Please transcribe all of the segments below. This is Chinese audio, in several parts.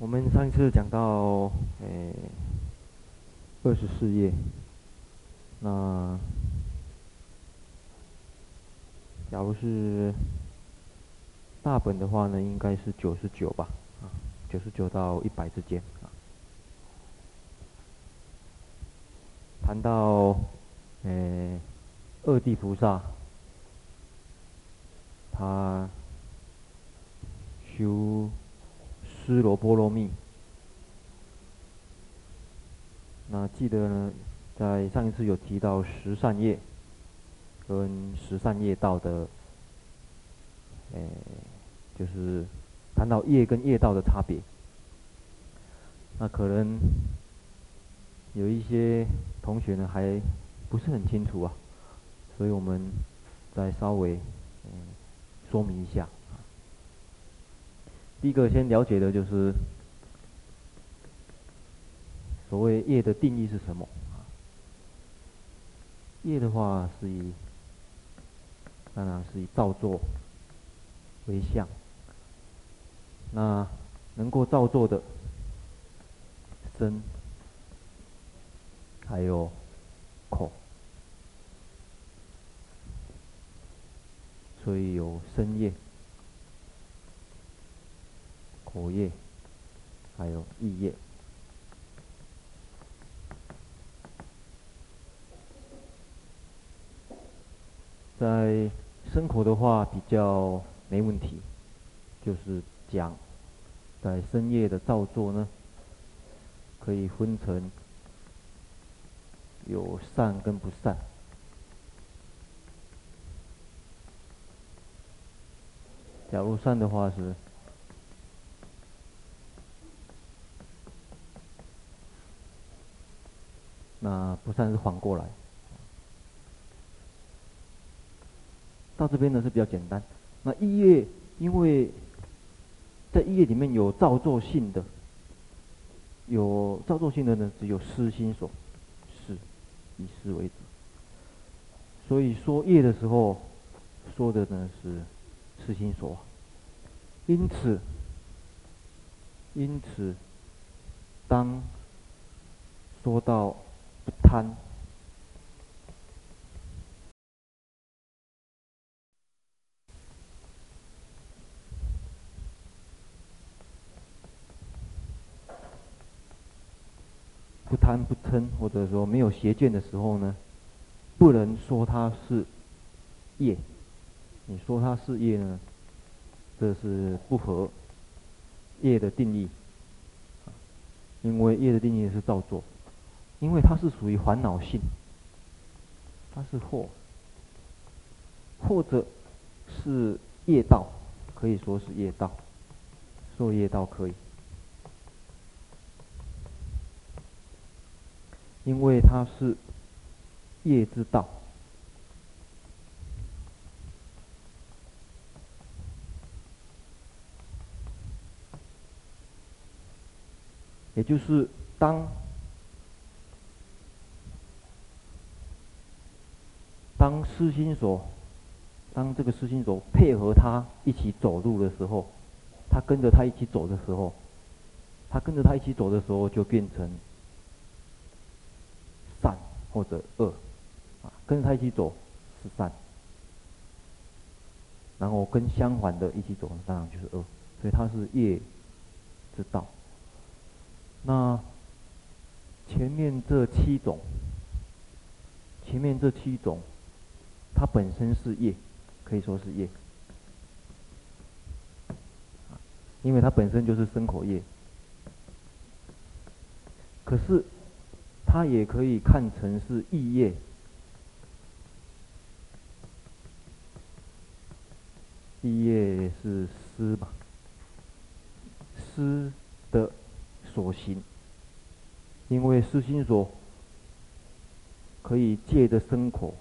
我们上一次讲到，诶，二十四页，那假如是大本的话呢，应该是九十九吧，啊，九十九到一百之间，啊，谈到，诶，二地菩萨，他修。尸罗波罗蜜，那记得呢，在上一次有提到十善业跟十善业道的，诶，就是谈到业跟业道的差别。那可能有一些同学呢还不是很清楚啊，所以我们再稍微嗯说明一下。第一个先了解的就是所谓业的定义是什么？业的话是以当然是以造作为相，那能够造作的身还有口，所以有身业。口业，还有意业，在身口的话比较没问题，就是讲在深夜的造作呢，可以分成有善跟不善。假如善的话是。那不算是反过来，到这边呢是比较简单。那意业，因为在意业里面有造作性的，有造作性的呢，只有思心所，是以思为主。所以说业的时候，说的呢是痴心所。因此，因此，当说到。不贪，不贪不嗔，或者说没有邪见的时候呢，不能说它是业。你说它是业呢，这是不合业的定义。因为业的定义是造作。因为它是属于烦恼性，它是惑，或者是业道，可以说是业道，说业道可以，因为它是业之道，也就是当。当思心所，当这个思心所配合他一起走路的时候，他跟着他一起走的时候，他跟着他一起走的时候，就变成善或者恶，啊，跟着他一起走是善，然后跟相反的一起走，当然就是恶，所以它是业之道。那前面这七种，前面这七种。它本身是业，可以说是业，因为它本身就是生口业。可是，它也可以看成是意业，意业是思吧，思的所行，因为思心所可以借着生口。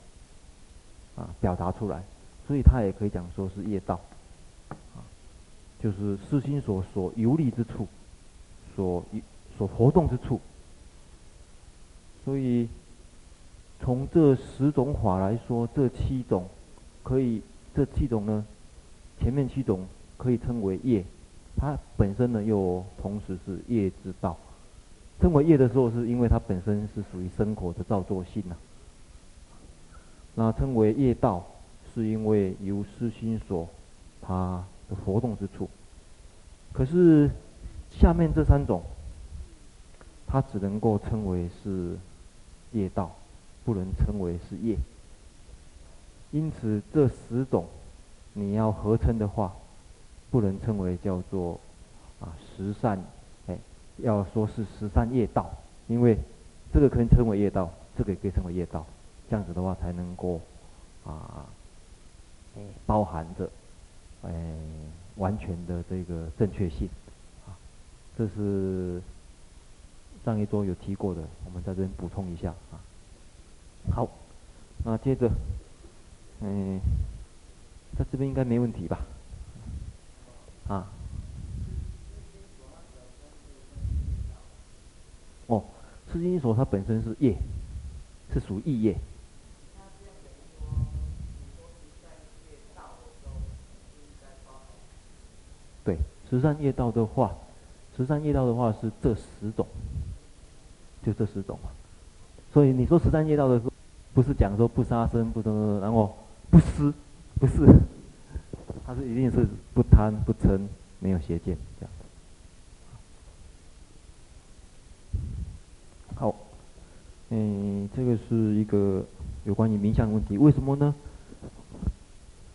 啊，表达出来，所以他也可以讲说是业道，啊，就是私心所所游历之处，所所活动之处。所以从这十种法来说，这七种可以，这七种呢，前面七种可以称为业，它本身呢又同时是业之道。称为业的时候，是因为它本身是属于生活的造作性呐、啊。那称为业道，是因为由私心所它的活动之处。可是下面这三种，它只能够称为是业道，不能称为是业。因此这十种，你要合称的话，不能称为叫做啊十善。哎要说是十善业道，因为这个可以称为业道，这个也可以称为业道，这样子的话才能够啊，包含着哎完全的这个正确性啊，这是上一周有提过的，我们在这边补充一下啊。好，那接着，嗯，在这边应该没问题吧？啊。哦，思心所它本身是业，是属意业。对，十三业道的话，十三业道的话是这十种，就这十种嘛。所以你说十三业道的时候，不是讲说不杀生、不等，然后不思，不是，它是一定是不贪、不嗔、没有邪见这样。好，嗯，这个是一个有关于名相问题，为什么呢？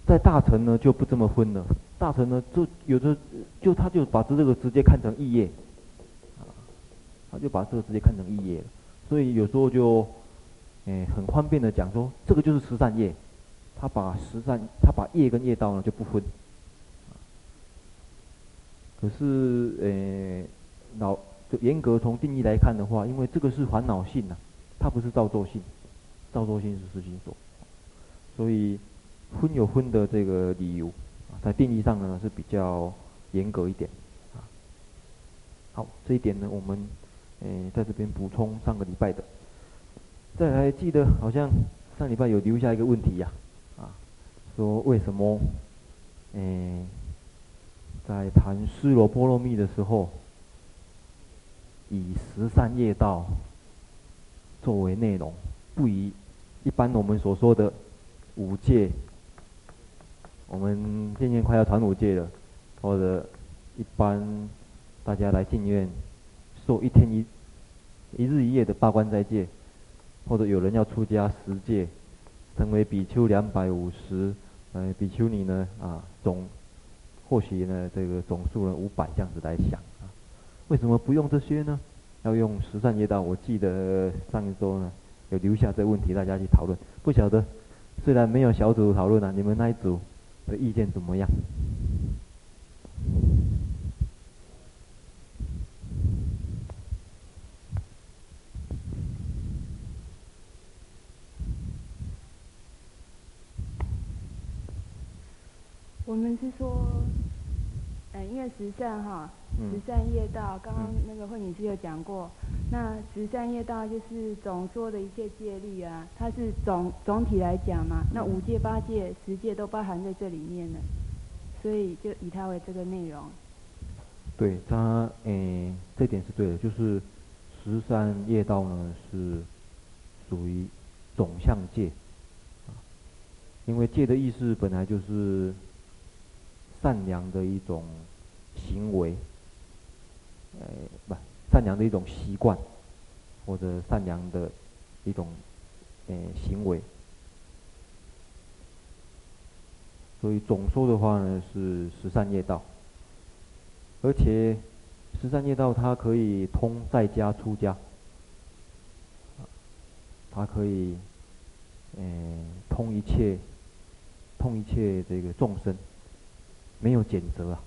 在大乘呢就不这么分了，大臣呢就有的就他就把这这个直接看成异业，啊，他就把这个直接看成异业。了，所以有时候就，哎，很方便的讲说，这个就是十善业，他把十善他把业跟业道呢就不分，可是，哎，老。就严格从定义来看的话，因为这个是烦恼性呐、啊，它不是造作性，造作性是实心所，所以分有分的这个理由，在定义上呢是比较严格一点，啊，好，这一点呢我们诶、呃、在这边补充上个礼拜的，再来记得好像上礼拜有留下一个问题呀、啊，说为什么诶、呃、在谈尸罗波罗蜜的时候。以十三业道作为内容，不以一般我们所说的五戒。我们渐渐快要传五戒了，或者一般大家来进院受一天一一日一夜的八关斋戒，或者有人要出家十戒，成为比丘两百五十，呃，比丘尼呢啊总或许呢这个总数呢五百这样子来想啊。为什么不用这些呢？要用十善业道？我记得上一周呢有留下这问题，大家去讨论。不晓得，虽然没有小组讨论啊，你们那一组的意见怎么样？我们是说，十善哈。十善业道，刚刚那个慧女士有讲过，那十善业道就是总说的一切戒律啊，它是总总体来讲嘛，那五戒、八戒、十戒都包含在这里面了，所以就以它为这个内容。对，它诶、欸，这点是对的，就是十善业道呢是属于总相戒，因为戒的意思本来就是善良的一种行为。呃，不，善良的一种习惯，或者善良的一种呃行为，所以总说的话呢是十善业道，而且十善业道它可以通在家出家，它可以呃通一切，通一切这个众生，没有减责啊。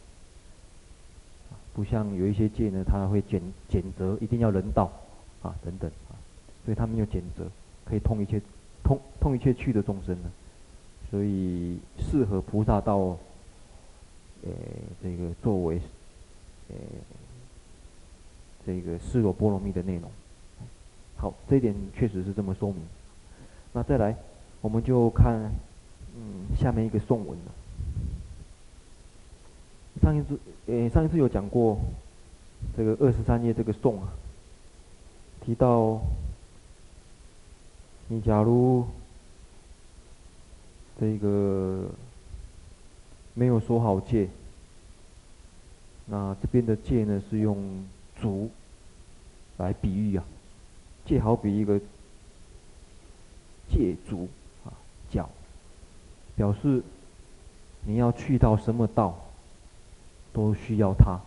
不像有一些戒呢，他会拣拣择，一定要人道，啊等等啊，所以他没有拣择，可以通一切通通一切趣的众生呢，所以适合菩萨道，呃这个作为呃这个尸罗波罗蜜的内容。好，这一点确实是这么说明。那再来，我们就看嗯下面一个颂文了。上一次，诶，上一次有讲过这个二十三页这个颂啊，提到你假如这个没有说好戒，那这边的戒呢是用足来比喻啊，戒好比一个戒足啊，脚，表示你要去到什么道。都需要它，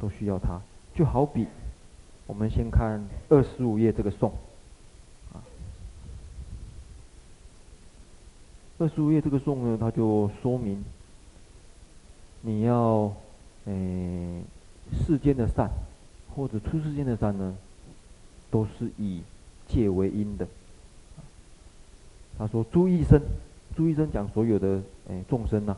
都需要它。就好比，我们先看二十五页这个颂，啊，二十五页这个颂呢，它就说明，你要，诶，世间的善，或者出世间的善呢，都是以戒为因的。他说：“诸异生，诸异生讲所有的诶众生呐、”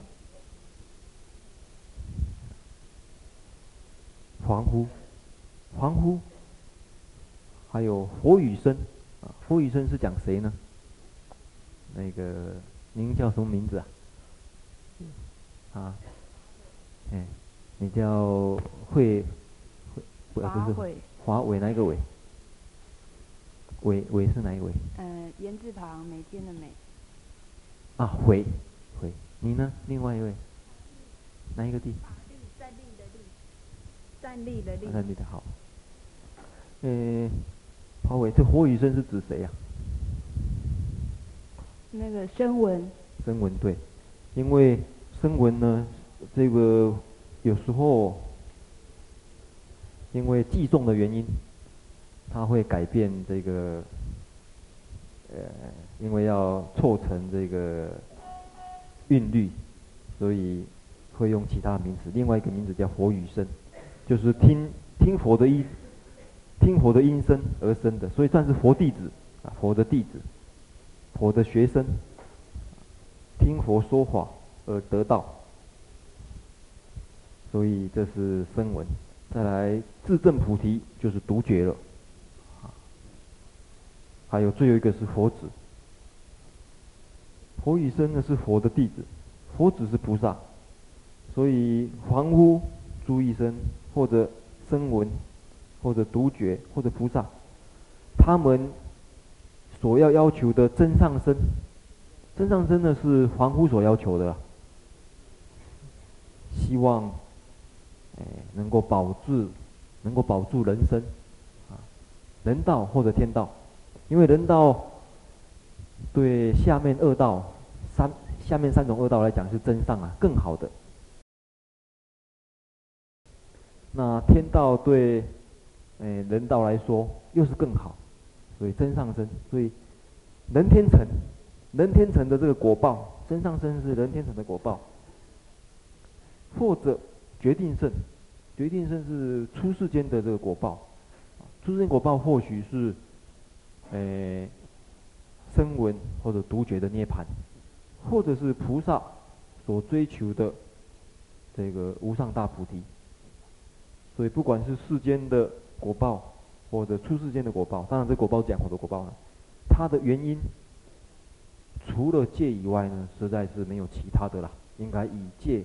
凡夫，凡夫，还有佛与僧，啊，佛雨声是讲谁呢？那个，您叫什么名字啊？啊，哎，你叫慧，慧，不是，华伟哪一个伟？伟伟是哪一个伟？嗯，言字旁，每天的每。啊，慧，慧，你呢？另外一位，哪一个地？站立的立，站立的好。嗯，华伟，这火雨声是指谁呀？那个声闻。声闻对，因为声闻呢，这个有时候因为计重的原因，它会改变这个，呃，因为要凑成这个韵律，所以会用其他名词。另外一个名字叫佛与僧。就是听听佛的音，听佛的音声而生的，所以算是佛弟子啊，佛的弟子，佛的学生，听佛说法而得道，所以这是声闻。再来自证菩提就是独觉了，还有最后一个是佛子，佛与僧呢是佛的弟子，佛子是菩萨，所以凡夫诸异生。或者声闻，或者独觉，或者菩萨，他们所要要求的真上生，真上生呢是凡夫所要求的，希望，哎，能够保住，能够保住人生，啊，人道或者天道，因为人道对下面二道三下面三种恶道来讲是真上啊，更好的。那天道对，诶、欸、人道来说又是更好，所以真上生，所以人天成，人天成的这个果报，真上生是人天成的果报，或者决定胜，决定胜是出世间的这个果报，出世间果报或许是，诶、声闻或者独觉的涅槃，或者是菩萨所追求的这个无上大菩提。所以，不管是世间的果报，或者出世间的果报，当然这果报讲好多果报了，它的原因除了戒以外呢，实在是没有其他的啦。应该以戒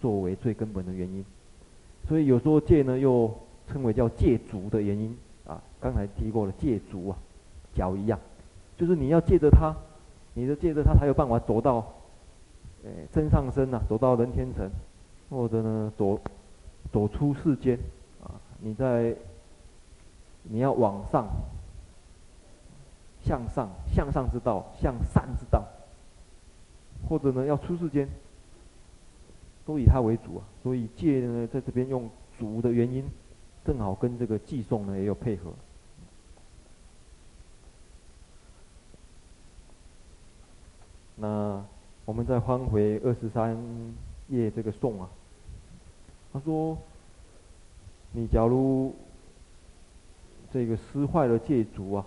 作为最根本的原因。所以有时候戒呢，又称为叫戒足的原因啊。刚才提过了，戒足啊，脚一样，就是你要借着它，你的借着它才有办法走到，诶，增上身啊，走到人天成，或者呢走。走出世间，啊，你在，你要往上，向上，向上之道，向善之道，或者呢要出世间，都以它为主啊。所以戒呢，在这边用主的原因，正好跟这个计诵呢也有配合。那我们再翻回二十三页这个颂啊。他说：“你假如这个失坏了戒足啊，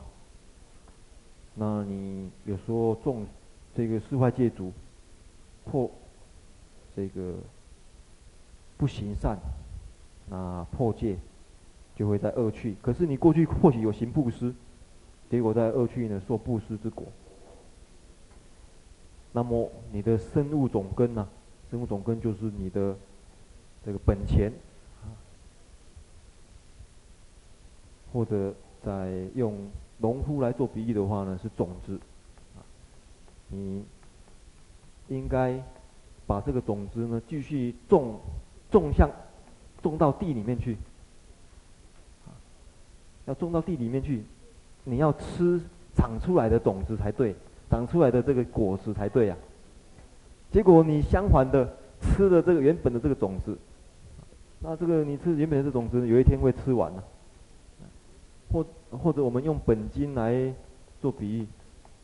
那你有时候中这个失坏戒足，或这个不行善，那破戒就会在恶趣。可是你过去或许有行布施，结果在恶趣呢受布施之果。那么你的生物种根呢、生物总根就是你的这个本钱，或者在用农夫来做比喻的话呢，是种子，你应该把这个种子呢继续种，种向种到地里面去，要种到地里面去，你要吃长出来的种子才对，长出来的这个果实才对呀、结果你相反的吃了这个原本的这个种子，那这个你吃原本的种子，有一天会吃完了。或或者我们用本金来做比喻，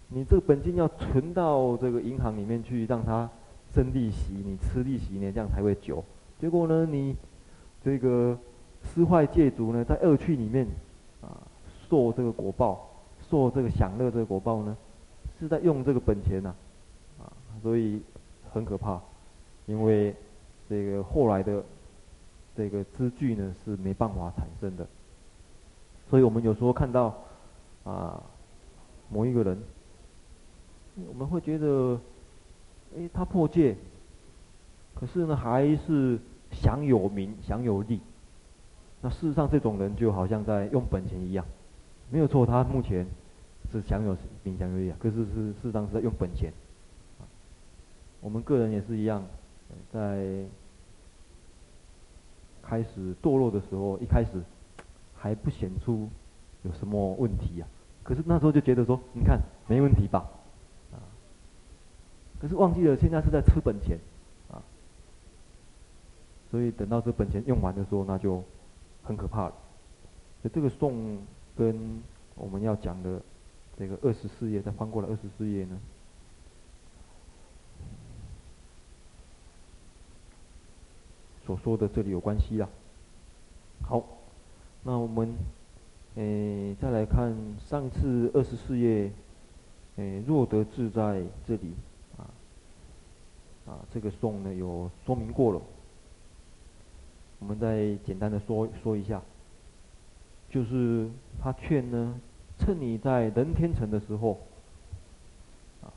你这个本金要存到这个银行里面去，让它生利息，你吃利息呢，这样才会久。结果呢，你这个施坏戒足呢，在恶趣里面啊，受这个果报，受这个享乐这个果报呢，是在用这个本钱呐，啊，所以。很可怕，因为这个后来的这个资具呢是没办法产生的，所以我们有时候看到啊某一个人，我们会觉得，哎，他破戒，可是呢还是享有名享有利，那事实上这种人就好像在用本钱一样，没有错，他目前是享有名享有利啊，可是是事实上是在用本钱。我们个人也是一样，在开始堕落的时候，一开始还不显出有什么问题呀、啊。可是那时候就觉得说，你看没问题吧，啊。可是忘记了现在是在吃本钱，啊。所以等到这本钱用完的时候，那就很可怕了。所以这个颂跟我们要讲的这个二十四页，再翻过来二十四页呢。所说的这里有关系啊。好，那我们诶再来看上次二十四页，诶若得自在这里啊啊这个颂呢有说明过了，我们再简单的说说一下，就是他劝呢，趁你在人天乘的时候，啊，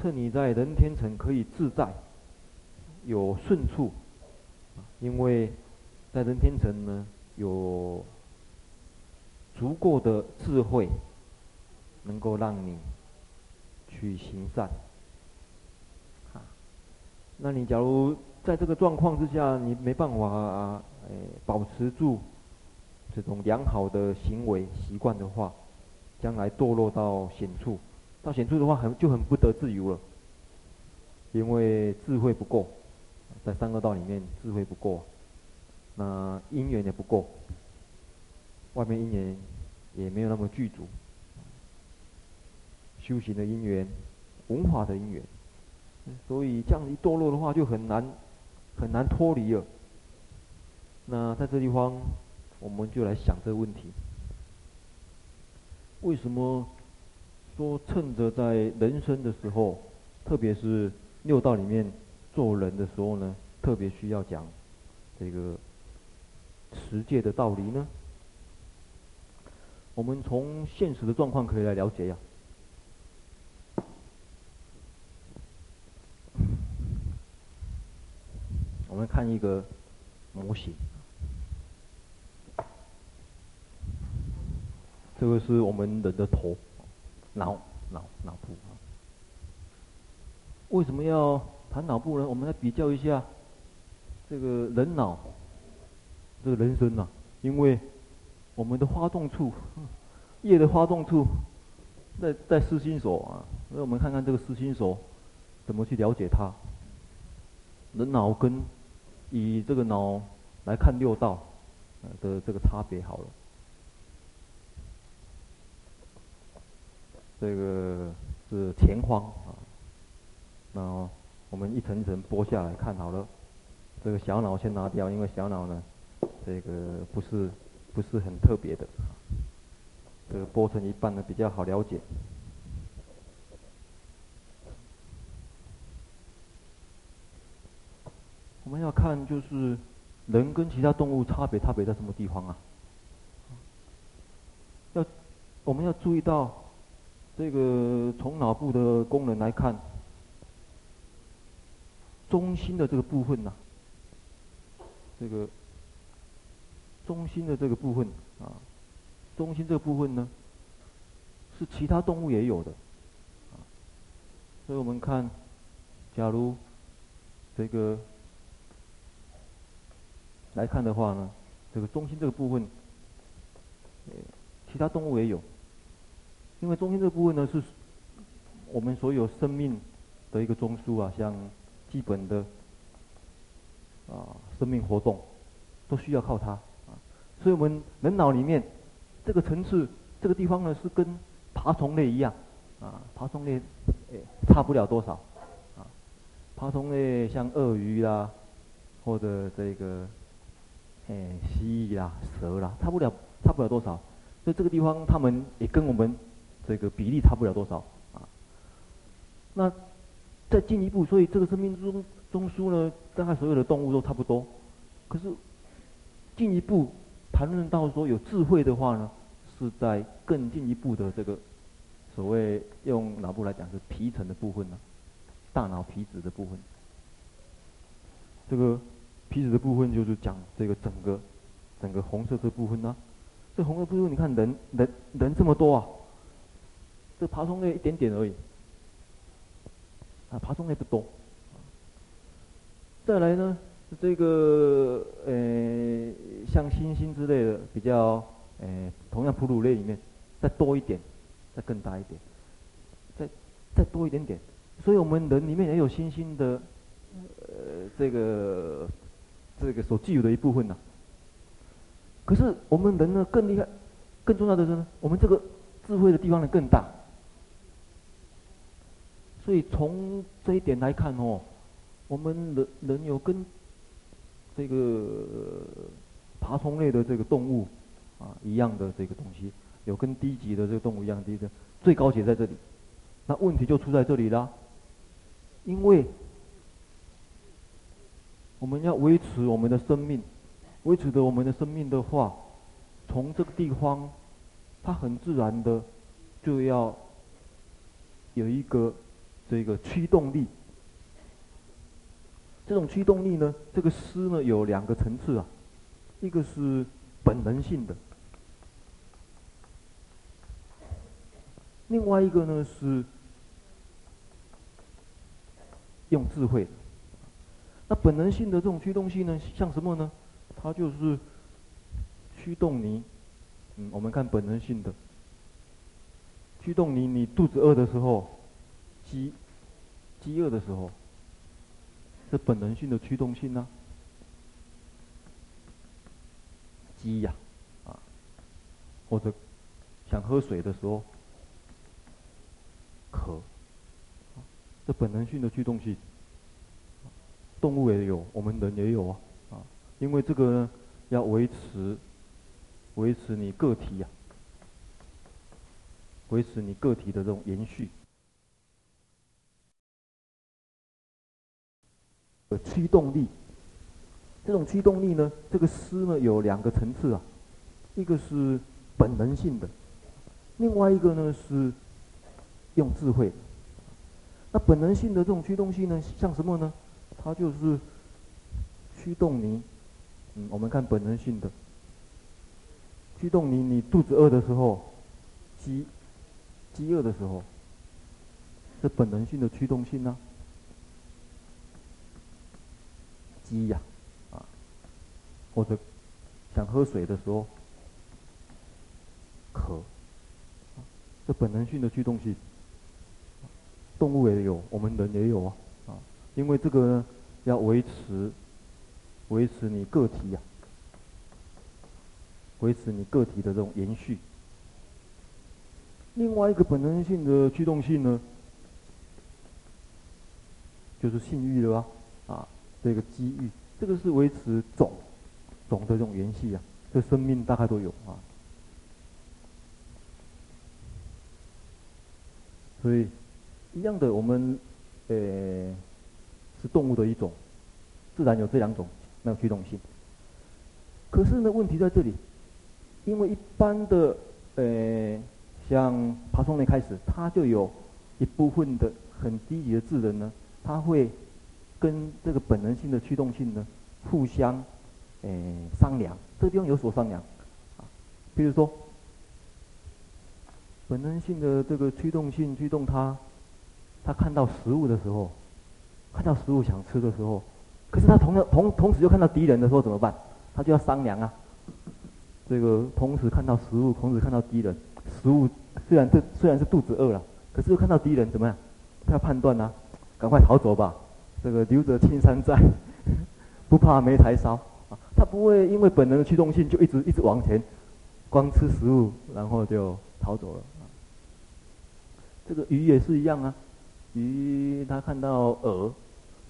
趁你在人天乘可以自在，有顺处。因为在人天成呢，有足够的智慧，能够让你去行善。啊，那你假如在这个状况之下，你没办法啊，哎，保持住这种良好的行为习惯的话，将来堕落到险处，到险处的话很就很不得自由了，因为智慧不够。在三恶道里面，智慧不够，那因缘也不够，外面因缘也没有那么具足，修行的因缘，文化的因缘，所以这样一堕落的话，就很难很难脱离了。那在这地方，我们就来想这个问题：为什么说趁着在人生的时候，特别是六道里面？做人的时候呢，特别需要讲这个实践的道理呢。我们从现实的状况可以来了解呀。我们看一个模型，这个是我们人的头，脑脑脑部。为什么要？谈脑部呢，我们来比较一下这个人脑，这个人生呐、因为我们的发动处，业的发动处在在思心所啊，那我们看看这个思心所怎么去了解它。人脑跟以这个脑来看六道的这个差别好了，这个是前方啊，那。我们一层层剥下来看好了，这个小脑先拿掉，因为小脑呢，这个不是不是很特别的，这个剥成一半呢比较好了解。我们要看就是人跟其他动物差别差别在什么地方啊？要我们要注意到这个从脑部的功能来看。中心的这个部分呢、这个中心的这个部分啊，中心这个部分呢，是其他动物也有的，所以我们看，假如这个来看的话呢，这个中心这个部分，其他动物也有，因为中心这个部分呢，是我们所有生命的一个中枢啊，像。基本的啊，生命活动都需要靠它啊，所以我们人脑里面这个层次这个地方呢，是跟爬虫类一样啊，爬虫类诶差不了多少啊，爬虫类像鳄鱼啦，或者这个诶蜥蜴啦、蛇啦，差不了差不了多少，所以这个地方它们也跟我们这个比例差不了多少啊，那。再进一步，所以这个生命中中枢呢，大概所有的动物都差不多。可是进一步谈论到说有智慧的话呢，是在更进一步的这个所谓用脑部来讲是皮层的部分呢，大脑皮质的部分。这个皮质的部分就是讲这个整个整个红色这部分呢。这红色部分你看人人人这么多啊，这爬虫类一点点而已。啊，爬虫类不多。再来呢，这个呃，像猩猩之类的，比较呃，同样哺乳类里面再多一点，再更大一点，再再多一点点。所以我们人里面也有猩猩的，呃，这个这个所具有的一部分呐、啊。可是我们人呢更厉害，更重要的是呢，我们这个智慧的地方呢更大。所以从这一点来看哦，我们人人有跟这个爬虫类的这个动物啊一样的这个东西，有跟低级的这个动物一样低的，最高级在这里。那问题就出在这里啦，因为我们要维持我们的生命，维持着我们的生命的话，从这个地方，它很自然的就要有一个。这个驱动力，这种驱动力呢，这个思呢有两个层次啊，一个是本能性的，另外一个呢是用智慧的。那本能性的这种驱动性呢，像什么呢？它就是驱动你，嗯，我们看本能性的，驱动你，你肚子饿的时候。饥饥饿的时候，是本能性的驱动性呢、啊？饥呀，啊，或者想喝水的时候，渴，这本能性的驱动性，动物也有，我们人也有啊，啊，因为这个呢，要维持，维持你个体呀、维持你个体的这种延续。驱动力，这种驱动力呢，这个思呢有两个层次啊，一个是本能性的，另外一个呢是用智慧。那本能性的这种驱动性呢，像什么呢？它就是驱动你，嗯，我们看本能性的，驱动你，你肚子饿的时候，饥饥饿的时候，是本能性的驱动性呢、饥呀，啊，或者想喝水的时候渴，这本能性的驱动性，动物也有，我们人也有啊，啊，因为这个呢要维持维持你个体呀，维持你个体的这种延续。另外一个本能性的驱动性呢，就是性欲了，啊。这个机遇，这个是维持种种的这种延续啊，这生命大概都有啊。所以一样的，我们呃是动物的一种，自然有这两种那个驱动性。可是呢，问题在这里，因为一般的呃像爬虫类开始，它就有一部分的很低级的智能呢，它会。跟这个本能性的驱动性呢，互相，诶、商量，这个地方有所商量，啊，比如说，本能性的这个驱动性驱动它，它看到食物的时候，看到食物想吃的时候，可是它同样同同时又看到敌人的时候怎么办？它就要商量啊。这个同时看到食物，同时看到敌人，食物虽然这虽然是肚子饿了，可是又看到敌人怎么样？他要判断啊，赶快逃走吧。这个留得青山在，不怕没柴烧啊！他不会因为本能的驱动性就一直一直往前，光吃食物然后就逃走了。这个鱼也是一样啊，鱼它看到饵，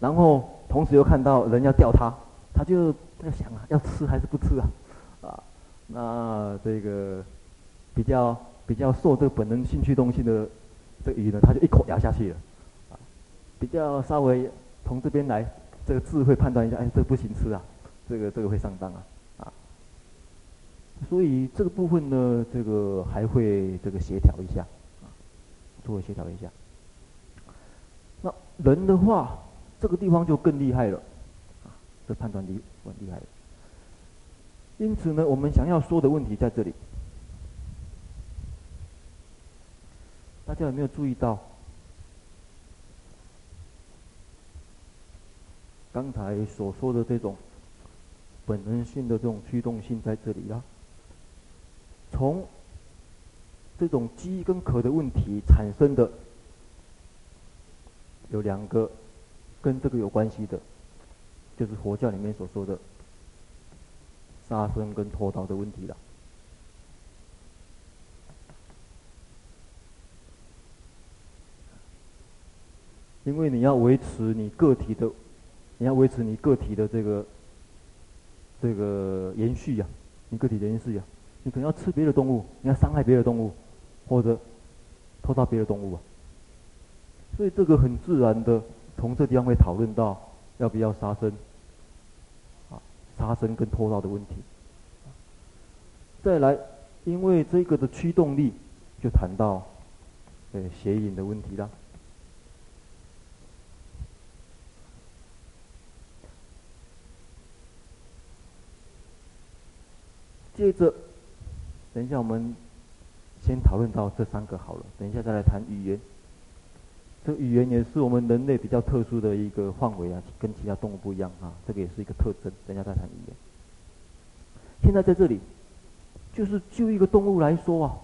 然后同时又看到人要钓它，它就在想啊，要吃还是不吃啊？啊，那这个比较比较受这个本能性驱动性的这鱼呢，它就一口咬下去了，啊，比较稍微。从这边来，这个智慧判断一下，哎，这不行吃啊，这个这个会上当啊，啊，所以这个部分呢，这个还会这个协调一下，啊，做协调一下。那人的话，这个地方就更厉害了，啊，这判断力很厉害了。因此呢，我们想要说的问题在这里，大家有没有注意到？刚才所说的这种本能性的这种驱动性在这里啦。从这种饥跟渴的问题产生的有两个跟这个有关系的，就是佛教里面所说的杀生跟偷盗的问题了。因为你要维持你个体的。你要维持你个体的这个这个延续呀、你个体延续呀、你可能要吃别的动物，你要伤害别的动物，或者偷盗别的动物啊。所以这个很自然的从这地方会讨论到要不要杀生，啊，杀生跟偷盗的问题。再来，因为这个的驱动力，就谈到呃邪淫的问题了。接着，等一下我们先讨论到这三个好了。等一下再来谈语言。这语言也是我们人类比较特殊的一个范围啊，跟其他动物不一样啊。这个也是一个特征。等一下再谈语言。现在在这里，就是就一个动物来说啊，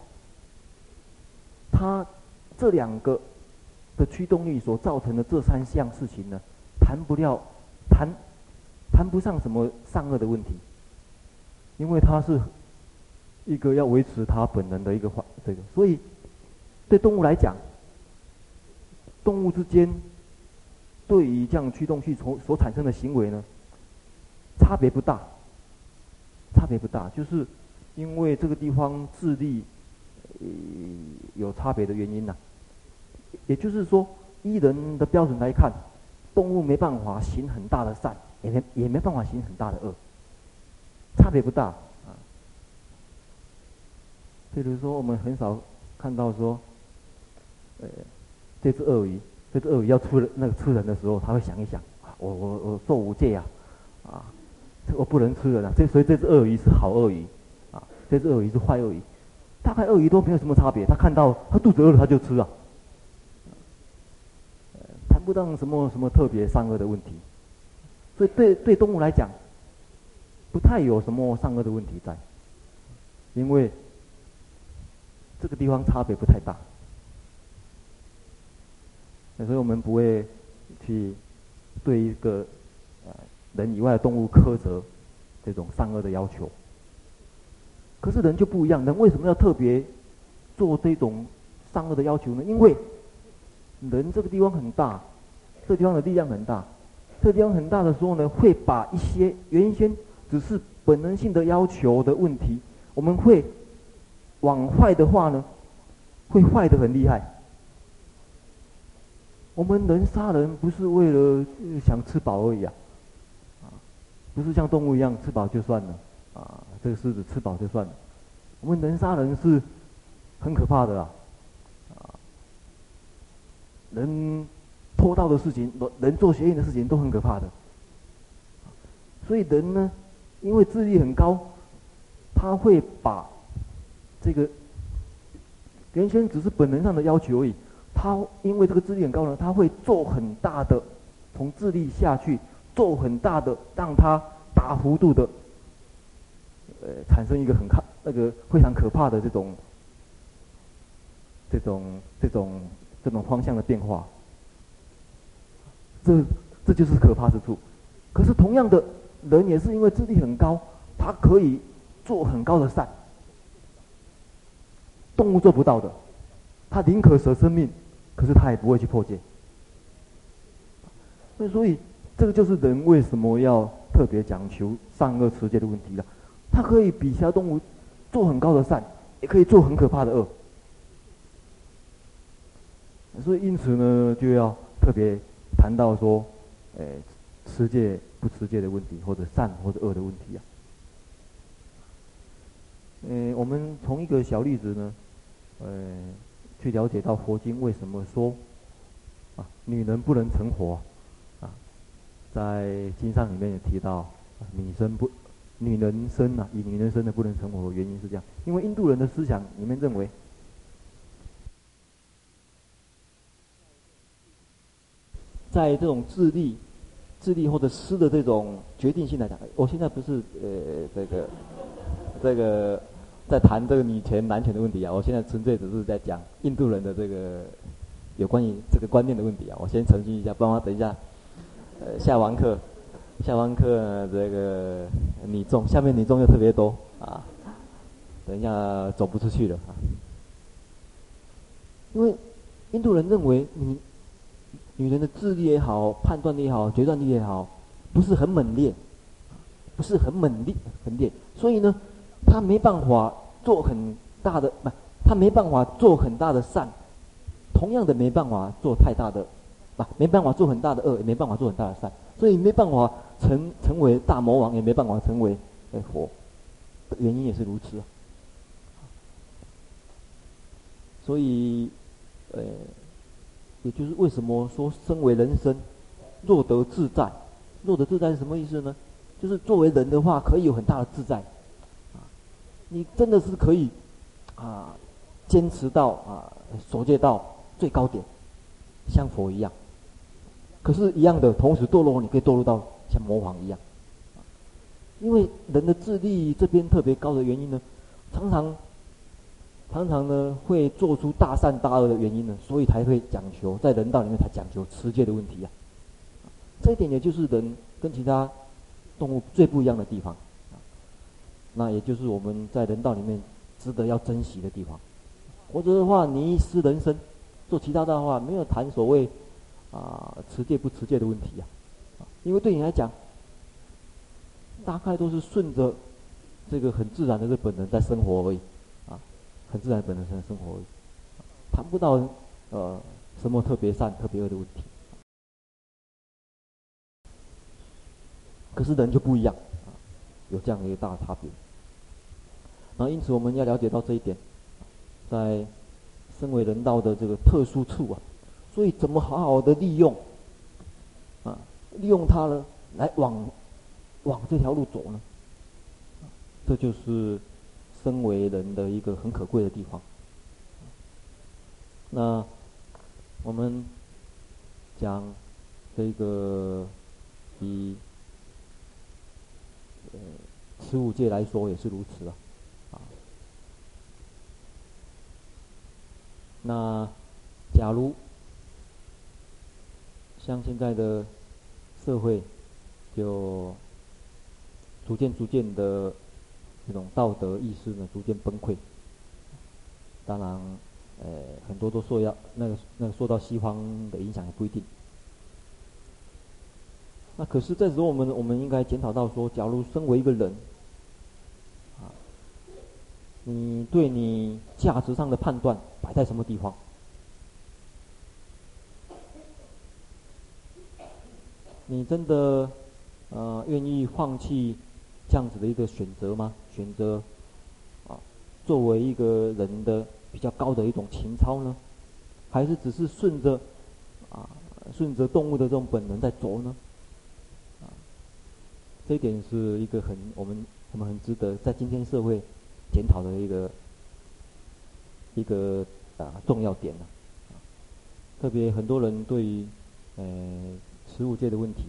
它这两个的驱动力所造成的这三项事情呢，谈不了，谈谈不上什么善恶的问题。因为它是一个要维持它本能的一个环，这个，所以对动物来讲，动物之间对于这样驱动器所所产生的行为呢，差别不大，差别不大，就是因为这个地方智力呃有差别的原因呐、也就是说，依人的标准来看，动物没办法行很大的善，也没也没办法行很大的恶。差别不大啊，比如说我们很少看到说，呃，这只鳄鱼，这只鳄鱼要出人那个吃人的时候，他会想一想，我我我受无戒呀，啊，我不能吃人啊，这所以这只鳄鱼是好鳄鱼，啊，这只鳄鱼是坏鳄鱼，大概鳄鱼都没有什么差别，他看到他肚子饿了他就吃啊，谈不到什么什么特别善恶的问题，所以对对动物来讲。不太有什么善恶的问题在，因为这个地方差别不太大，那所以我们不会去对一个呃人以外的动物苛责这种善恶的要求。可是人就不一样，人为什么要特别做这种善恶的要求呢？因为人这个地方很大，这地方的力量很大，这地方很大的时候呢，会把一些原先。只是本能性的要求的问题，我们会往坏的话呢，会坏得很厉害。我们人杀人不是为了想吃饱而已啊，啊，不是像动物一样吃饱就算了，啊，这个狮子吃饱就算了。我们人杀人是很可怕的啦，啊，人偷盗的事情，人做邪淫的事情都很可怕的。所以人呢，因为智力很高，他会把这个原先只是本能上的要求而已。他因为这个智力很高呢，他会做很大的，从智力下去做很大的，让他大幅度的，呃，产生一个很可那个非常可怕的这种，这种这种这种方向的变化。这这就是可怕之处。可是同样的。人也是因为智力很高，他可以做很高的善，动物做不到的，他宁可舍生命，可是他也不会去破戒。那所以，这个就是人为什么要特别讲求善恶持戒的问题了。他可以比其他动物做很高的善，也可以做很可怕的恶。所以因此呢，就要特别谈到说，诶，持戒。不持戒的问题，或者善或者恶的问题啊。嗯，我们从一个小例子呢，呃，去了解到佛经为什么说啊，女人不能成佛啊，在经上里面也提到，女生不，女人生啊，以女人生的不能成佛原因是这样，因为印度人的思想里面认为，在这种智力。智力或者思的这种决定性来讲，我现在不是呃这个这个在谈这个女权男权的问题啊，我现在纯粹只是在讲印度人的这个有关于这个观念的问题啊。我先澄清一下，帮我等一下，呃下完课下完课这个女众下面女众又特别多啊，等一下走不出去了啊，因为印度人认为你。女人的智力也好，判断力也好，决断力也好，不是很猛烈，不是很猛烈，很烈。所以呢，她没办法做很大的，不，她没办法做很大的善，同样的没办法做太大的，不，没办法做很大的恶，也没办法做很大的善，所以没办法成成为大魔王，也没办法成为哎佛，原因也是如此。所以，呃。也就是为什么说身为人生，若得自在，若得自在是什么意思呢？就是作为人的话，可以有很大的自在，啊，你真的是可以，啊，坚持到啊守戒到最高点，像佛一样。可是，一样的，同时堕落，你可以堕落到像魔王一样，因为人的智力这边特别高的原因呢，常常。常常呢，会做出大善大恶的原因呢，所以才会讲求在人道里面才讲求持戒的问题啊。这一点也就是人跟其他动物最不一样的地方，那也就是我们在人道里面值得要珍惜的地方。否则的话，你一失人身，做其他的话，没有谈所谓啊持戒不持戒的问题啊。因为对你来讲，大概都是顺着这个很自然的这本能在生活而已。很自然本能上的生活，谈不到呃什么特别善、特别恶的问题。可是人就不一样，有这样的一个大差别。然后因此我们要了解到这一点，在身为人道的这个特殊处啊，所以怎么好好的利用啊，利用它呢，来往往这条路走呢？这就是。身为人的一个很可贵的地方。那我们讲这个以呃持五戒来说也是如此。啊，那假如像现在的社会，就逐渐逐渐的。这种道德意识呢，逐渐崩溃。当然，呃，很多都受要那个那个受到西方的影响也不一定。那可是这时候我们我们应该检讨到说，假如身为一个人，啊，你对你价值上的判断摆在什么地方？你真的呃愿意放弃这样子的一个选择吗？选择啊，作为一个人的比较高的一种情操呢，还是只是顺着啊顺着动物的这种本能在走呢？啊，这一点是一个很我们我们很值得在今天社会检讨的一个一个啊重要点呢。特别很多人对于呃食物界的问题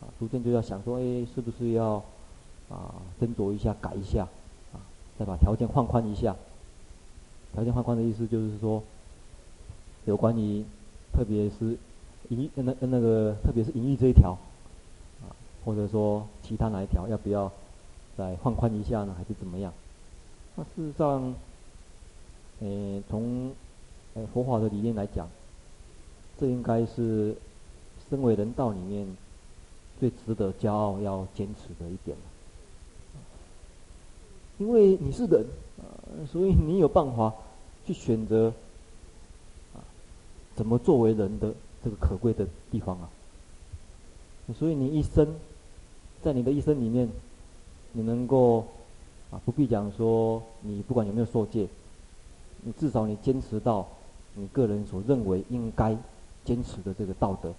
啊，逐渐就要想说，哎，是不是要啊斟酌一下，改一下啊，再把条件放宽一下。条件放宽的意思就是说，有关于特别是营那那个特别是营役这一条啊，或者说其他哪一条要不要再放宽一下呢？还是怎么样？那事实上，呃，从呃佛法的理念来讲，这应该是身为人道里面最值得骄傲、要坚持的一点。因为你是人，呃所以你有办法。去选择啊，怎么作为人的这个可贵的地方啊？所以你一生，在你的一生里面，你能够啊，不必讲说你不管有没有受戒，你至少你坚持到你个人所认为应该坚持的这个道德，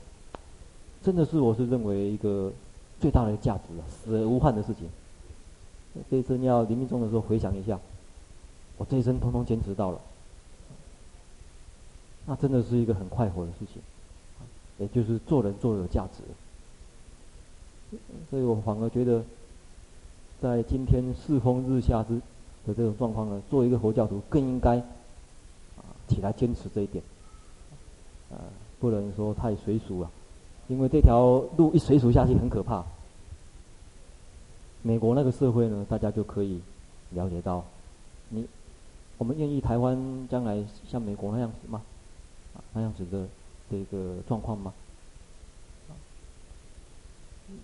真的是我是认为一个最大的价值啊，死而无憾的事情。这一生要临命终的时候回想一下，我这一生通通坚持到了。那真的是一个很快活的事情，也就是做人做的有价值。所以我反而觉得，在今天世风日下之的这种状况呢，做一个佛教徒更应该起来坚持这一点，呃，不能说太随俗了，因为这条路一随俗下去很可怕。美国那个社会呢，大家就可以了解到，你我们愿意台湾将来像美国那样子吗？那样子的这个状况吗？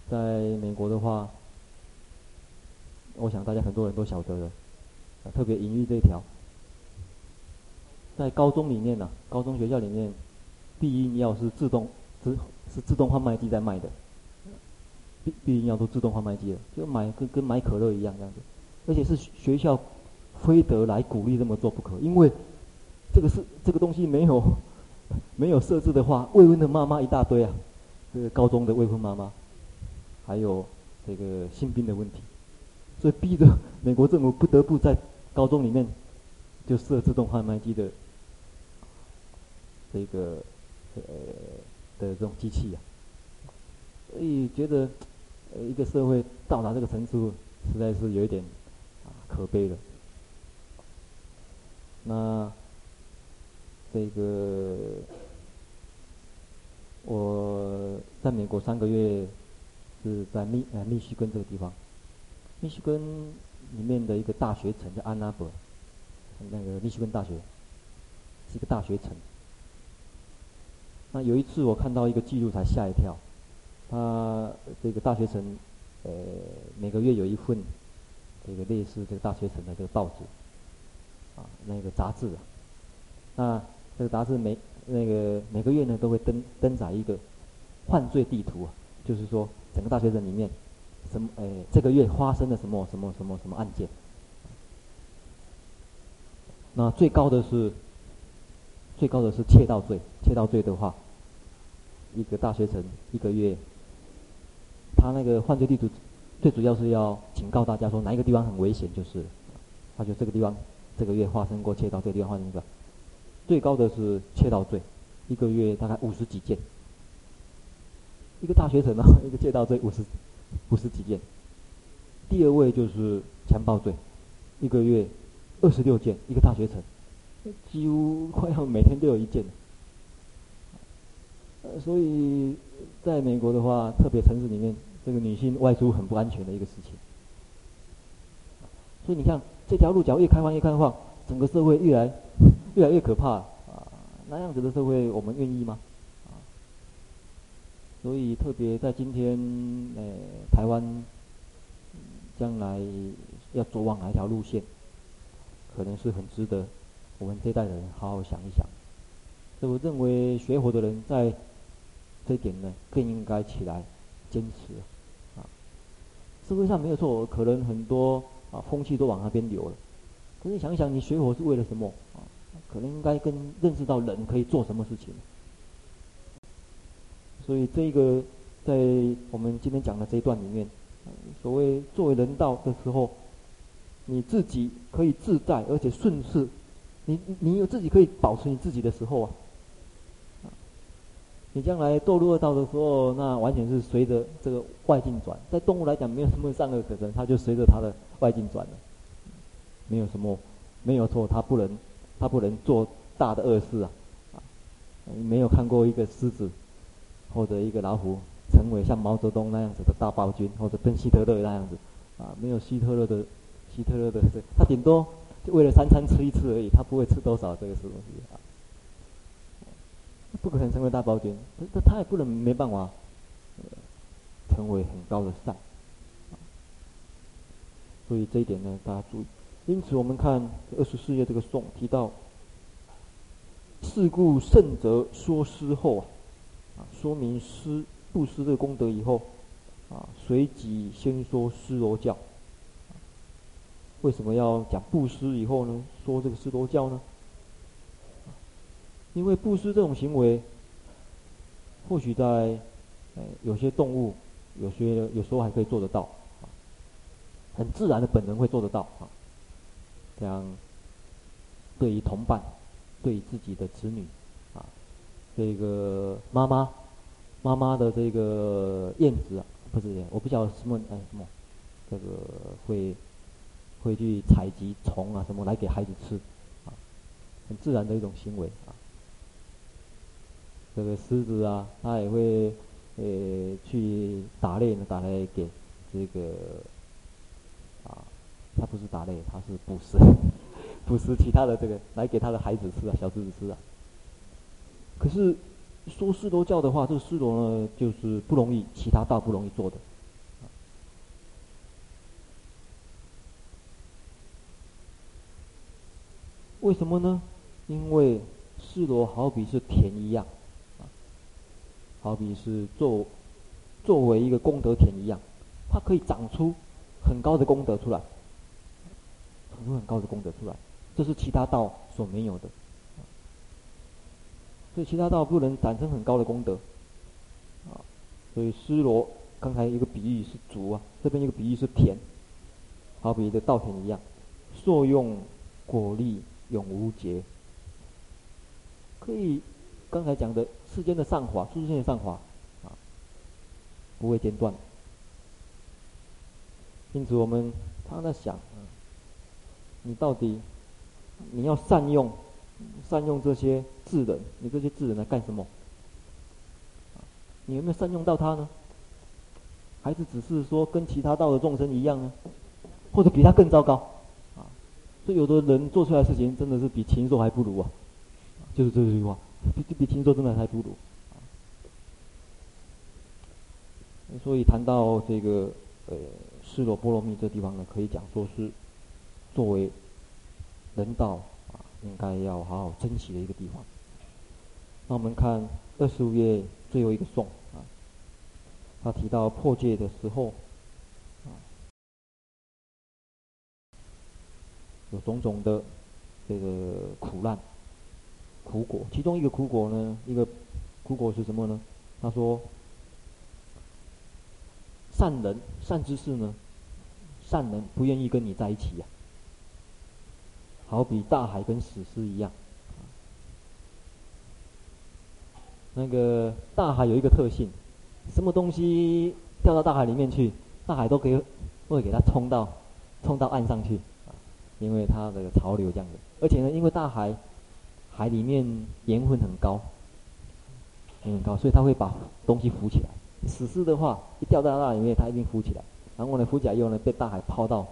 在美国的话，我想大家很多人都晓得的，特别隐喻这一条，在高中里面呢、高中学校里面，避孕药是自动是是自动贩卖机在卖的，避避孕药都自动贩卖机了，就买跟跟买可乐一样这样子，而且是学校非得来鼓励这么做不可，因为这个是这个东西没有。没有设置的话，未婚的妈妈一大堆啊，这个高中的未婚妈妈，还有这个性病的问题，所以逼着美国政府不得不在高中里面就设自动贩卖机的这个呃的这种机器啊，所以觉得呃一个社会到达这个程度，实在是有一点啊可悲了。那。这个我在美国三个月，是在密呃密西根这个地方，密西根里面的一个大学城叫安娜伯，那个密西根大学是一个大学城。那有一次我看到一个记录才吓一跳，他这个大学城呃每个月有一份这个类似这个大学城的这个报纸啊那个杂志啊，那。这个杂志每那个每个月呢都会登登载一个犯罪地图啊，就是说整个大学城里面什么诶这个月发生了什么什么什么什么案件。那最高的是最高的是窃盗罪，窃盗罪的话，一个大学城一个月，他那个犯罪地图最主要是要警告大家说哪一个地方很危险，就是他就这个地方这个月发生过窃盗，这个地方发生过。最高的是窃盗罪，一个月大概五十几件。一个大学城啊，一个窃盗罪五十五十几件。第二位就是强暴罪，一个月二十六件，一个大学城，几乎快要每天都有一件。呃，所以在美国的话，特别城市里面，这个女性外出很不安全的一个事情。所以你看，这条路脚越开放越开放，整个社会越来。越来越可怕啊！那样子的社会，我们愿意吗？啊，所以特别在今天，呃，台湾将来要走往哪一条路线，可能是很值得我们这一代人好好想一想。所以我认为学佛的人在这一点呢，更应该起来坚持。社会上没有错，可能很多啊风气都往那边流了，可是想一想，你学佛是为了什么？啊？可能应该跟认识到人可以做什么事情，所以这个在我们今天讲的这一段里面，所谓作为人道的时候，你自己可以自在而且顺势，你你有自己可以保持你自己的时候啊，你将来堕入恶道的时候，那完全是随着这个外境转。在动物来讲，没有什么善恶可争，它就随着它的外境转了，没有什么，没有错，它不能，它不能做大的恶事啊，啊，没有看过一个狮子。或者一个老虎成为像毛泽东那样子的大暴君，或者跟希特勒那样子，啊，没有希特勒的希特勒的，他顶多就为了三餐吃一次而已，他不会吃多少这个东西，不可能成为大暴君，但他也不能没办法，呃成为很高的善，所以这一点呢，大家注意。因此，我们看二十四页这个颂提到，是故圣者说师后啊。说明师布施这个功德以后，啊，随即先说施罗教。为什么要讲布施以后呢？说这个施罗教呢？因为布施这种行为，或许在、呃、有些动物，有些有时候还可以做得到，啊，很自然的本能会做得到啊。这样，对于同伴，对于自己的子女，啊，这个妈妈。妈妈的这个燕子啊，不是燕，我不晓得什么哎什么，这个会会去采集虫啊什么来给孩子吃，啊，很自然的一种行为啊。这个狮子啊，它也会呃去打猎呢，打来给这个啊，它不是打猎，它是捕食，捕食其他的这个来给它的孩子吃啊，小狮子吃啊。可是。说狮罗教的话，这个狮罗呢，就是不容易，其他道不容易做的。为什么呢？因为狮罗好比是田一样，好比是作作为一个功德田一样，它可以长出很高的功德出来，长出很高的功德出来，这是其他道所没有的。所以其他道不能产生很高的功德，啊，所以施罗刚才一个比喻是竹啊，这边一个比喻是田，好比一个稻田一样，硕用果利永无竭，可以刚才讲的世间的善法，世间的善法啊，不会间断。因此我们常常在想，你到底你要善用。善用这些智人，你这些智人来干什么？你有没有善用到他呢？还是只是说跟其他道的众生一样呢？或者比他更糟糕？啊，所以有的人做出来事情真的是比禽兽还不如啊！就是这句话，比比听说真的还不如。所以谈到这个呃，施罗波罗蜜这地方呢，可以讲说是作为人道啊。应该要好好珍惜的一个地方。那我们看二十五页最后一个颂啊，他提到破戒的时候，啊，有种种的这个苦难、苦果。其中一个苦果呢，一个苦果是什么呢？他说，善人、善知识呢，善人不愿意跟你在一起呀、啊。好比大海跟死尸一样，那个大海有一个特性，什么东西掉到大海里面去，大海都可以会给它冲到冲到岸上去，因为它的潮流这样的。而且呢，因为大海海里面盐分很高，很高，所以它会把东西浮起来。死尸的话，一掉到那里面，它一定浮起来。然后呢，浮起来以后呢，被大海抛到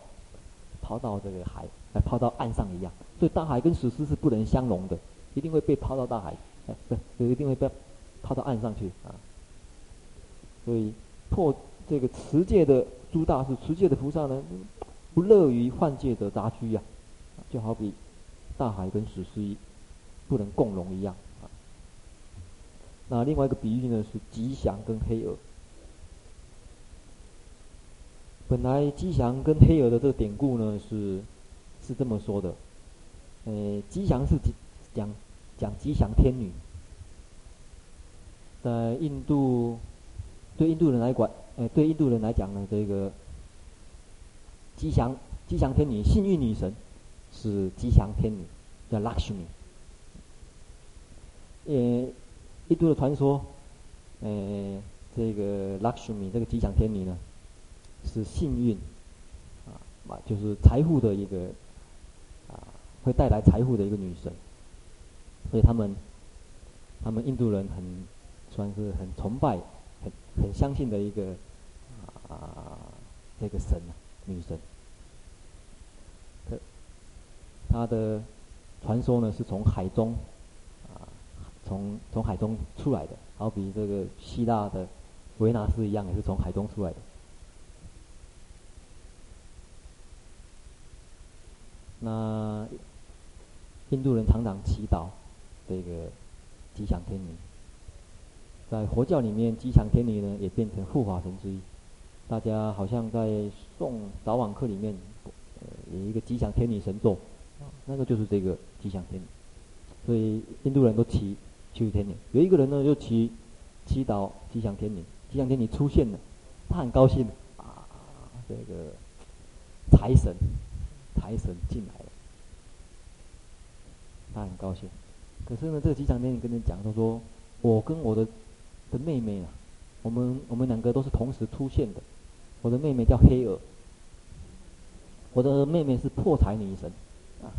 抛到这个海。来抛到岸上一样，所以大海跟死尸是不能相容的，一定会被抛到大海，哎，不，一定会被抛到岸上去啊。所以破这个持戒的诸大士，持戒的菩萨呢，不乐于换戒的杂居呀，就好比大海跟死尸不能共融一样啊。那另外一个比喻呢，是吉祥跟黑鹅。本来吉祥跟黑鹅的这个典故呢是。是这么说的，呃，吉祥是讲讲吉祥天女，在印度，对印度人来管，呃，对印度人来讲呢，这个吉祥吉祥天女、幸运女神是吉祥天女，叫 Lakshmi。呃，印度的传说，呃，这个 Lakshmi 这个吉祥天女呢，是幸运，啊，就是财富的一个，啊，会带来财富的一个女神，所以他们，他们印度人很。算是很崇拜、很很相信的一个啊，这个神啊，女神。他的传说呢，是从海中，从从海中出来的，好比这个希腊的维纳斯一样，也是从海中出来的。那印度人常常祈祷这个吉祥天女。在佛教里面，吉祥天女呢也变成护法神之一。大家好像在送早晚课里面，呃，有一个吉祥天女神咒，那个就是这个吉祥天女。所以印度人都祈求天女。有一个人呢，就祈祈祷吉祥天女，吉祥天女出现了，他很高兴啊，这个财神财神进来了，他很高兴。可是呢，这个吉祥天女跟人讲，他说：“我跟我的。”的妹妹啊，我们我们两个都是同时出现的。我的妹妹叫黑儿，我的妹妹是破财女神，啊，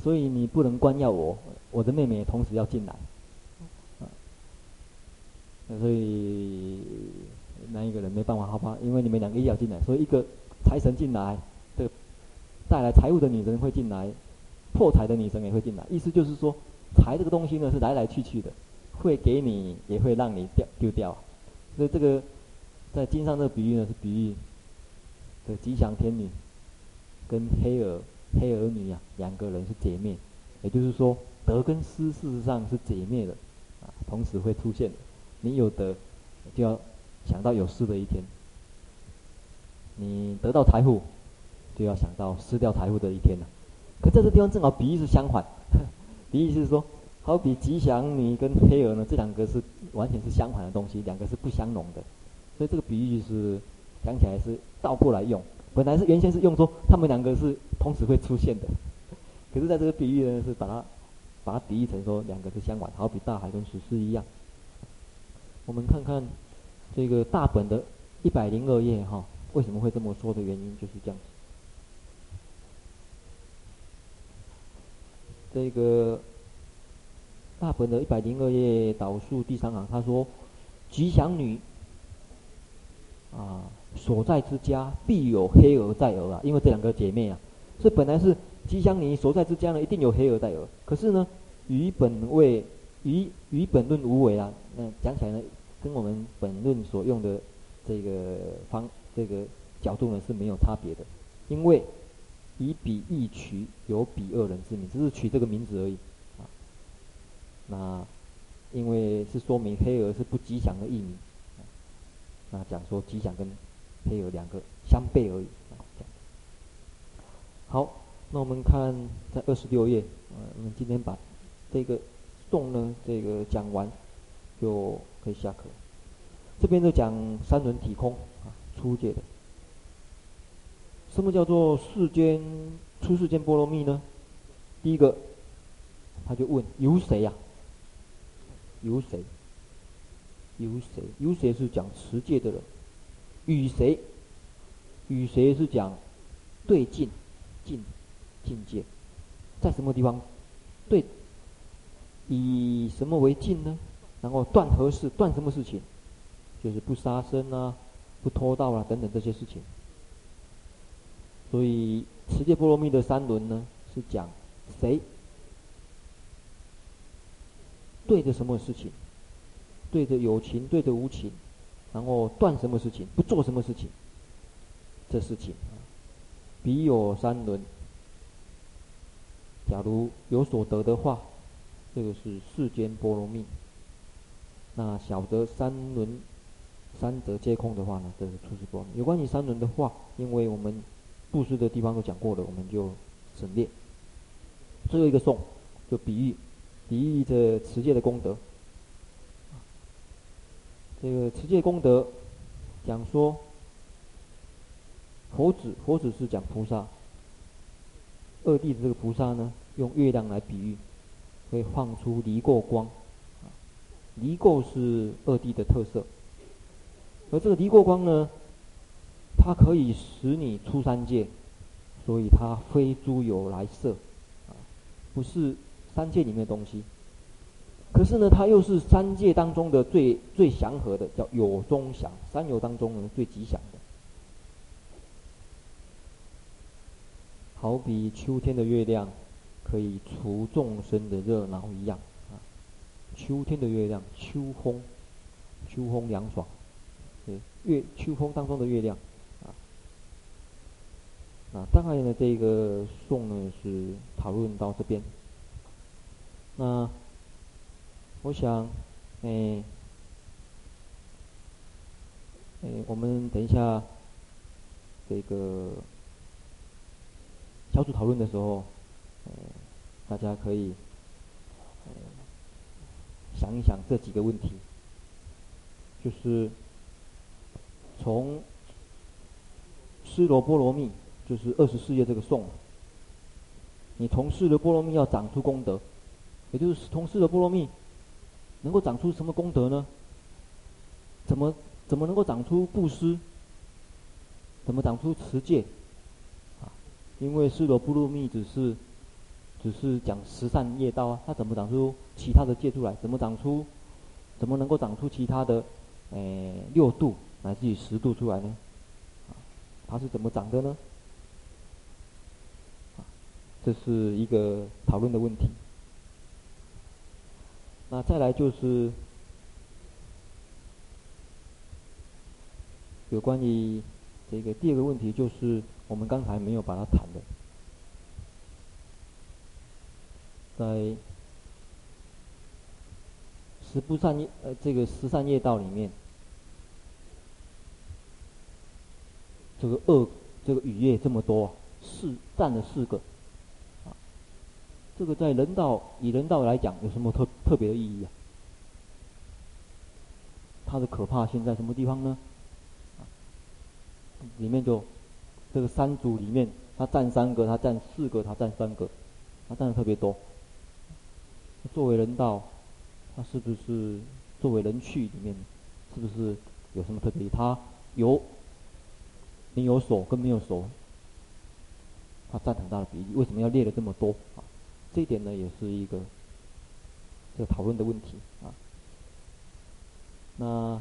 所以你不能关要我，我的妹妹也同时要进来，所以那一个人没办法，好吧，因为你们两个也要进来，所以一个财神进来，这个带来财物的女神会进来，破财的女神也会进来，意思就是说，财这个东西呢是来来去去的。会给你，也会让你掉丢掉，所以这个在经上这个比喻呢，是比喻的吉祥天女跟黑儿黑儿女啊两个人是姐妹，也就是说得跟失事实上是姐妹的啊，同时会出现。你有得就要想到有失的一天，你得到财富就要想到失掉财富的一天了。可这个地方正好比喻是相反，比喻是说。好比吉祥女跟黑儿呢，这两个是完全是相反的东西，两个是不相容的，所以这个比喻是讲起来是倒过来用。本来是原先是用说他们两个是同时会出现的，可是在这个比喻呢，是把它把它比喻成说两个是相反，好比大海跟水是一样。我们看看这个大本的一百零二页哈，为什么会这么说的原因就是这样子。这个。大本的一百零二页导数第三行，他说：“吉祥女啊，所在之家必有黑鹅在儿啊，因为这两个姐妹啊，所以本来是吉祥女所在之家呢，一定有黑鹅在儿。可是呢，与本为与与本论无为啊。那讲起来呢，跟我们本论所用的这个方这个角度呢是没有差别的，因为以彼易取有彼二人之名，只是取这个名字而已。”那，因为是说明黑鹅是不吉祥的意名，那讲说吉祥跟黑鹅两个相悖而已。好，那我们看在二十六页，呃，我们今天把这个颂呢，这个讲完就可以下课。这边就讲三轮体空啊，初界的。什么叫做世间出世间波罗蜜呢？第一个，他就问有谁呀、啊？有谁？有谁？有谁是讲持戒的人？与谁？与谁是讲对境、境、境界？在什么地方？对，以什么为境呢？然后断何事？断什么事情？就是不杀生啊，不偷盗啊，等等这些事情。所以持戒波罗蜜的三轮呢，是讲谁？对着什么事情？对着有情，对着无情，然后断什么事情？不做什么事情？这事情，彼有三轮。假如有所得的话，这个是世间波罗蜜。那晓得三轮三者皆空的话呢，这是初世波。有关于三轮的话，因为我们布施的地方都讲过了，我们就省略。最后一个颂，就比喻。比喻着持戒的功德，这个持戒功德讲说，佛子佛子是讲菩萨，二弟的这个菩萨呢，用月亮来比喻，会放出离过光，离垢是二地的特色，而这个离垢光呢，它可以使你出三界，所以它非诸有来色，啊，不是三界里面的东西。可是呢，它又是三界当中的最最祥和的，叫有中祥，三有当中呢最吉祥的。好比秋天的月亮，可以除众生的热恼一样。秋天的月亮，秋风，秋风凉爽，对，月秋风当中的月亮。啊，那大概呢，这个颂呢是讨论到这边。那我想，哎、欸，哎、我们等一下这个小组讨论的时候，呃、大家可以、想一想这几个问题，就是从尸罗波罗蜜。就是二十四页这个颂，你从事的波罗蜜要长出功德，也就是从事的波罗蜜能够长出什么功德呢？怎么怎么能够长出布施？怎么长出持戒？啊，因为释罗波罗蜜只是只是讲十善业道啊，它怎么长出其他的戒出来？怎么长出？怎么能够长出其他的？诶，六度乃至于十度出来呢？它是怎么长的呢？这是一个讨论的问题。那再来就是有关于这个第二个问题，就是我们刚才没有把它谈的，在十不善业呃这个十善业道里面，这个恶这个雨业这么多，四占了四个。这个在人道以人道来讲有什么特特别的意义啊？它的可怕性在什么地方呢？里面就这个三组里面，它占三个，它占四个，它占三个，它占的特别多。作为人道，它是不是作为人趣里面，是不是有什么特别？它有你有手跟没有手，它占很大的比例。为什么要列的这么多啊？这一点呢，也是一个这个讨论的问题啊。那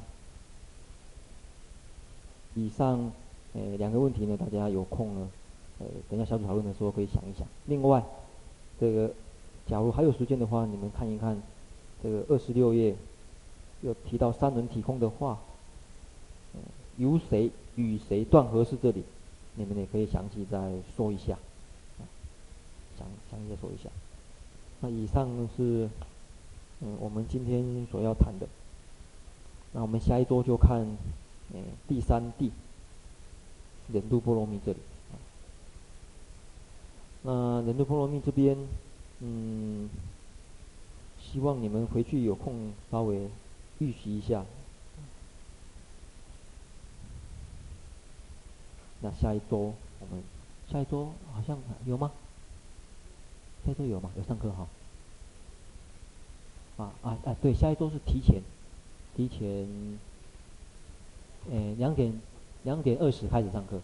以上呃两个问题呢，大家有空呢，呃，等下小组讨论的时候可以想一想。另外，这个假如还有时间的话，你们看一看这个二十六页，又提到三轮体空的话，由谁与谁断合是这里，你们也可以详细再说一下。详详细说一下。那以上是嗯我们今天所要谈的。那我们下一周就看嗯第三地忍度波罗蜜这里。那忍度波罗蜜这边嗯，希望你们回去有空稍微预习一下。那下一周我们下一周好像有吗？下周有吗？有上课哈。啊啊啊！对，下一周是提前，提前，呃，两点两点二十开始上课，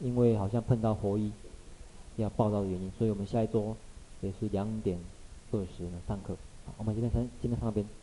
因为好像碰到活医要报道的原因，所以我们下一周也是两点二十呢上课。我们今天先今天上到这边。